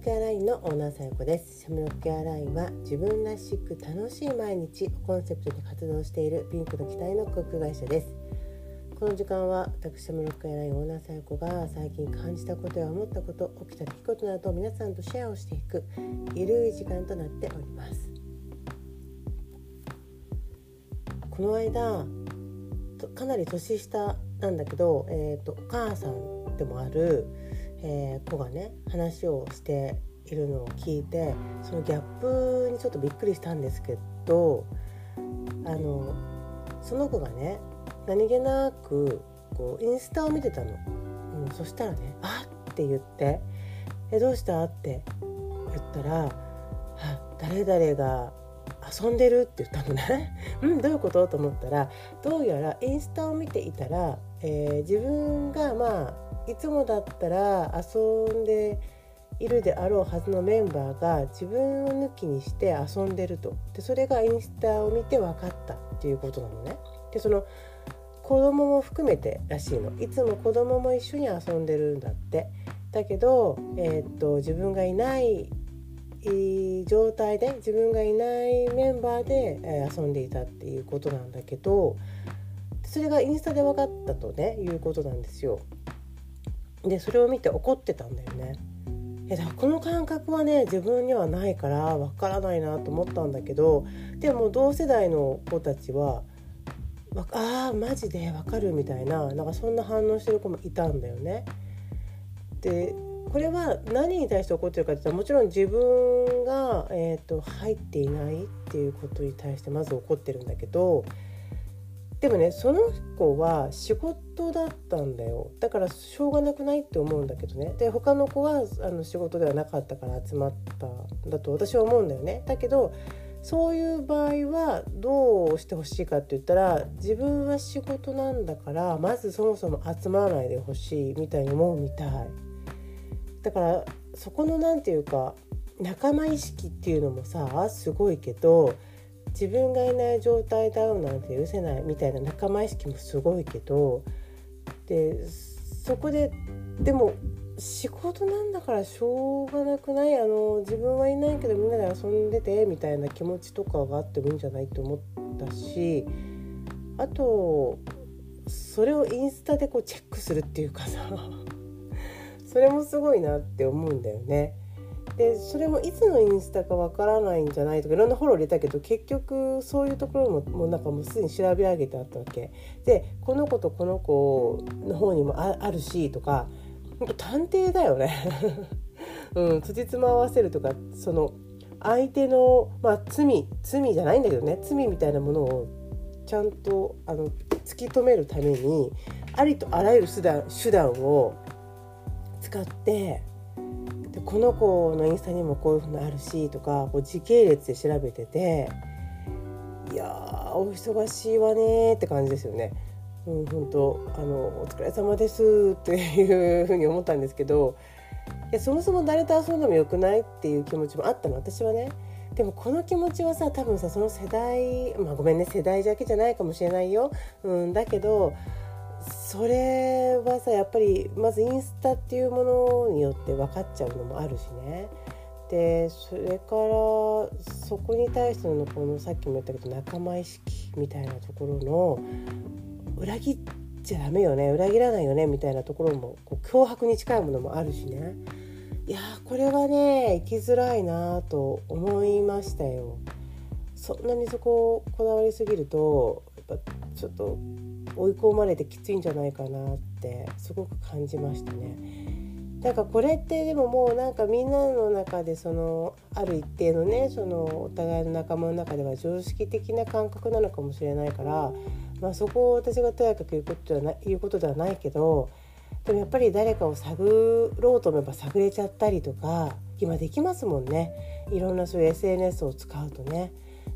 ケアラインのオーナーさやこです。シャムロックケアラインは自分らしく楽しい毎日をコンセプトに活動しているピンクの機体の航空会社です。この時間は私シャムロケアラインオーナーさやこが最近感じたことや思ったこと起きた出来事などを皆さんとシェアをしていくゆるい時間となっております。この間かなり年下なんだけど、えーと、お母さんでもある、えー、子がね話をしているのを聞いてそのギャップにちょっとびっくりしたんですけどあのその子がね何気なくこうインスタを見てたの、うん、そしたらね「あっ!」って言って「えどうした?」って言ったら「あ誰々が遊んでるって言ったのね うんどういうこと？と思ったらどうやらインスタを見ていたら、えー、自分がまあいつもだったら遊んでいるであろうはずのメンバーが自分を抜きにして遊んでるとでそれがインスタを見て分かったっていうことなのね。でその子供も含めてらしいのいつも子供も一緒に遊んでるんだってだけど、えー、っと自分がいない状態で自分がいないメンバーで、え遊んでいたっていうことなんだけどそれがインスタで分かったとねいうことなんですよ。でそれを見て怒ってたんだよね。いやだこの感覚はね自分にはないから分からないなと思ったんだけどでも同世代の子たちはああマジで分かるみたいななんかそんな反応してる子もいたんだよね。でこれは何に対して怒ってるかって言ったらもちろん自分が、えーと、入っていないっていうことに対してまず怒ってるんだけどでもねその子は仕事だったんだよ。だからしょうがなくないって思うんだけどね。で他の子はあの仕事ではなかったから集まったんだと私は思うんだよね。だけどそういう場合はどうしてほしいかって言ったら自分は仕事なんだからまずそもそも集まらないでほしいみたいに思うみたい。だからそこの何て言うか仲間意識っていうのもさすごいけど自分がいない状態だよなんて許せないみたいな仲間意識もすごいけどでそこででも仕事なんだからしょうがなくない？あの自分はいないけどみんなで遊んでてみたいな気持ちとかがあってもいいんじゃない？と思ったしあとそれをインスタでこうチェックするっていうかさ それもすごいなって思うんだよね。でそれもいつのインスタかわからないんじゃないとかいろんなフォロー入れたけど結局そういうところももうなんかもうすでに調べ上げてあったわけ。でこの子とこの子の方にもあるしとか探偵だよね。うん辻褄合わせるとかその相手の、まあ、罪罪じゃないんだけどね罪みたいなものをちゃんとあの突き止めるためにありとあらゆる手段手段を使ってこの子のインスタにもこういうのあるしとかこう時系列で調べてていやーお忙しいわねって感じですよね。うん、本当あのお疲れ様ですっていうふうに思ったんですけどいやそもそも誰と遊んでもよくないっていう気持ちもあったの私はねでもこの気持ちはさ多分さその世代まあごめんね世代だけじゃないかもしれないよ、うん、だけどそれはさやっぱりまずインスタっていうものによって分かっちゃうのもあるしねでそれからそこに対してのこのさっきも言ったけど仲間意識みたいなところの裏切っちゃダメよね裏切らないよねみたいなところもこう脅迫に近いものもあるしねいやこれはね生きづらいなと思いましたよ。そんなにそこをこだわりすぎるとやっぱちょっと追い込まれてきついんじゃないかなってすごく感じましたね。なんかこれってでももうなんかみんなの中でそのある一定のねそのお互いの仲間の中では常識的な感覚なのかもしれないから、まあ、そこを私がとやかく言うことではな言うことではないけどでもやっぱり誰かを探ろうと思えば探れちゃったりとか今できますもんねいろんなそういう SNS を使うとね。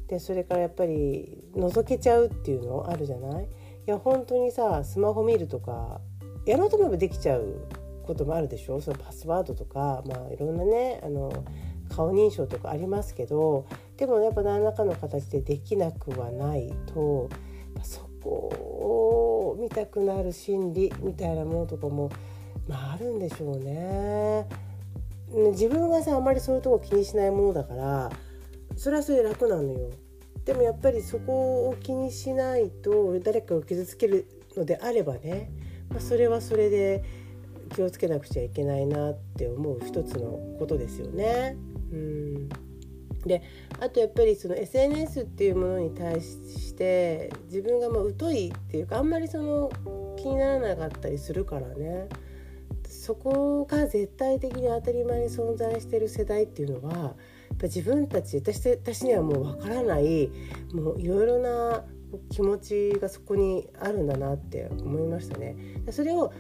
でそれからやっぱり覗けちゃうっていうのあるじゃない？いや本当にさスマホ見るとかやろうと思えばできちゃうこともあるでしょ？そのパスワードとか、まあ、いろんなねあの顔認証とかありますけどでもやっぱ何らかの形でできなくはないとそこを見たくなる心理みたいなものとかも、まあ、あるんでしょうね。自分がさあまりそういうとこ気にしないものだからそれはそれで楽なのよ。でもやっぱりそこを気にしないと誰かを傷つけるのであればね、まあ、それはそれで気をつけなくちゃいけないなって思う一つのことですよね。うんであとやっぱりその SNS っていうものに対して自分がまあ疎いっていうかあんまりその気にならなかったりするからねそこが絶対的に当たり前に存在してる世代っていうのは自分たち私私にはもうわからないもういろいろな気持ちがそこにあるんだなって思いましたね。それを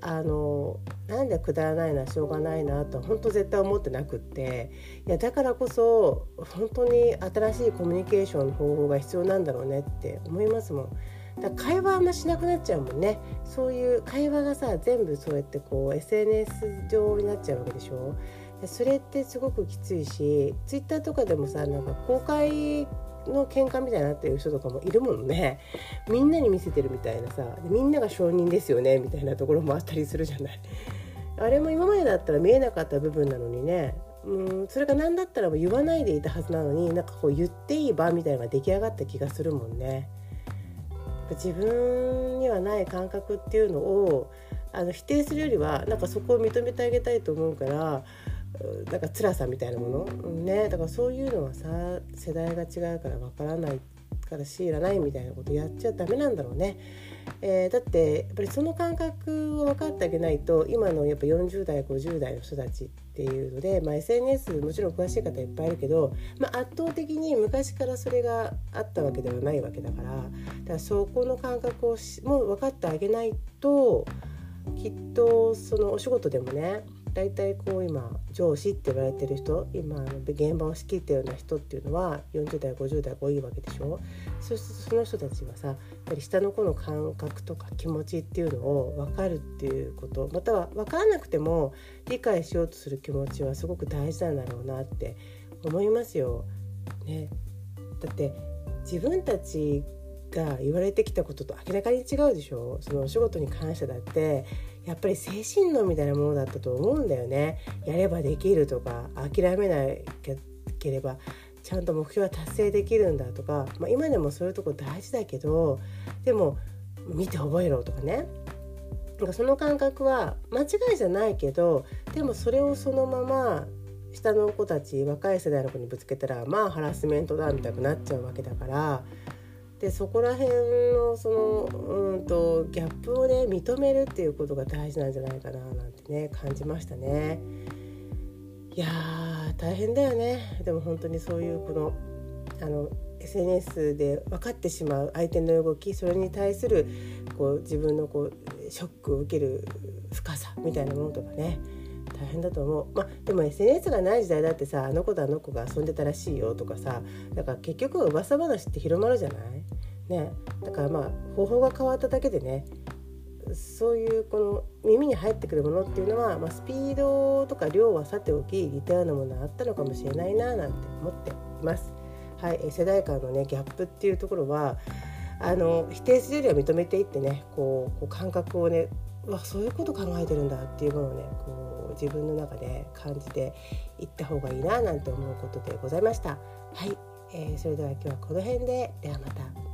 あのなんでくだらないのはしょうがないなと本当絶対思ってなくっていやだからこそ本当に新しいコミュニケーションの方法が必要なんだろうねって思いますもん。だ会話あんましなくなっちゃうもんねそういう会話がさ全部そうやってこう SNS 上になっちゃうわけでしょそれってすごくきついし Twitter とかでもさなんか公開の喧嘩みたいになってる人とかもいるもんね。みんなに見せてるみたいなさみんなが承認ですよねみたいなところもあったりするじゃない。あれも今までだったら見えなかった部分なのにね。うんそれが何だったら言わないでいたはずなのになんかこう言っていい場みたいなのが出来上がった気がするもんね。自分にはない感覚っていうのをあの否定するよりはなんかそこを認めてあげたいと思うからなんか辛さみたいなもの、ね、だからそういうのはさ世代が違うからわからないから強いらないみたいなことやっちゃダメなんだろうね。えー、だってやっぱりその感覚を分かってあげないと今のやっぱ40代50代の人たちっていうので、まあ、SNS もちろん詳しい方いっぱいいるけど、まあ、圧倒的に昔からそれがあったわけではないわけだからだからそこの感覚をしもう分かってあげないときっとそのお仕事でもね大体こう今上司って言われてる人今あの現場を仕切ってるような人っていうのは40代50代が多いわけでしょ。そうするとその人たちはさやっぱり下の子の感覚とか気持ちっていうのを分かるっていうことまたは分からなくても理解しようとする気持ちはすごく大事なんだろうなって思いますよ。ね、だって自分たちが言われてきたことと明らかに違うでしょ。そのお仕事に関してだってやっぱり精神論みたいなものだったと思うんだよね。やればできるとか諦めなければちゃんと目標は達成できるんだとか、まあ、今でもそういうとこ大事だけどでも見て覚えろとかね。なんかその感覚は間違いじゃないけどでもそれをそのまま下の子たち若い世代の子にぶつけたらまあハラスメントだみたいになっちゃうわけだからでそこら辺のそのうんとギャップをね認めるっていうことが大事なんじゃないかななんてね感じましたね。いや大変だよねでも本当にそういうこのあの SNS で分かってしまう相手の動きそれに対するこう自分のこうショックを受ける深さみたいなものとかね大変だと思う。まあでも SNS がない時代だってさあの子とあの子が遊んでたらしいよとかさだから結局噂話って広まるじゃない？ね。だからまあ方法が変わっただけでねそういうこの耳に入ってくるものっていうのは、まあ、スピードとか量はさておき似たようなものあったのかもしれないななんて思っています。はい、世代間のねギャップっていうところはあの否定するよりは認めていってねこうこう感覚をねまあそういうこと考えてるんだっていうものをねこう自分の中で感じていった方がいいななんて思うことでございました。はい、えー、それでは今日はこの辺でではまた。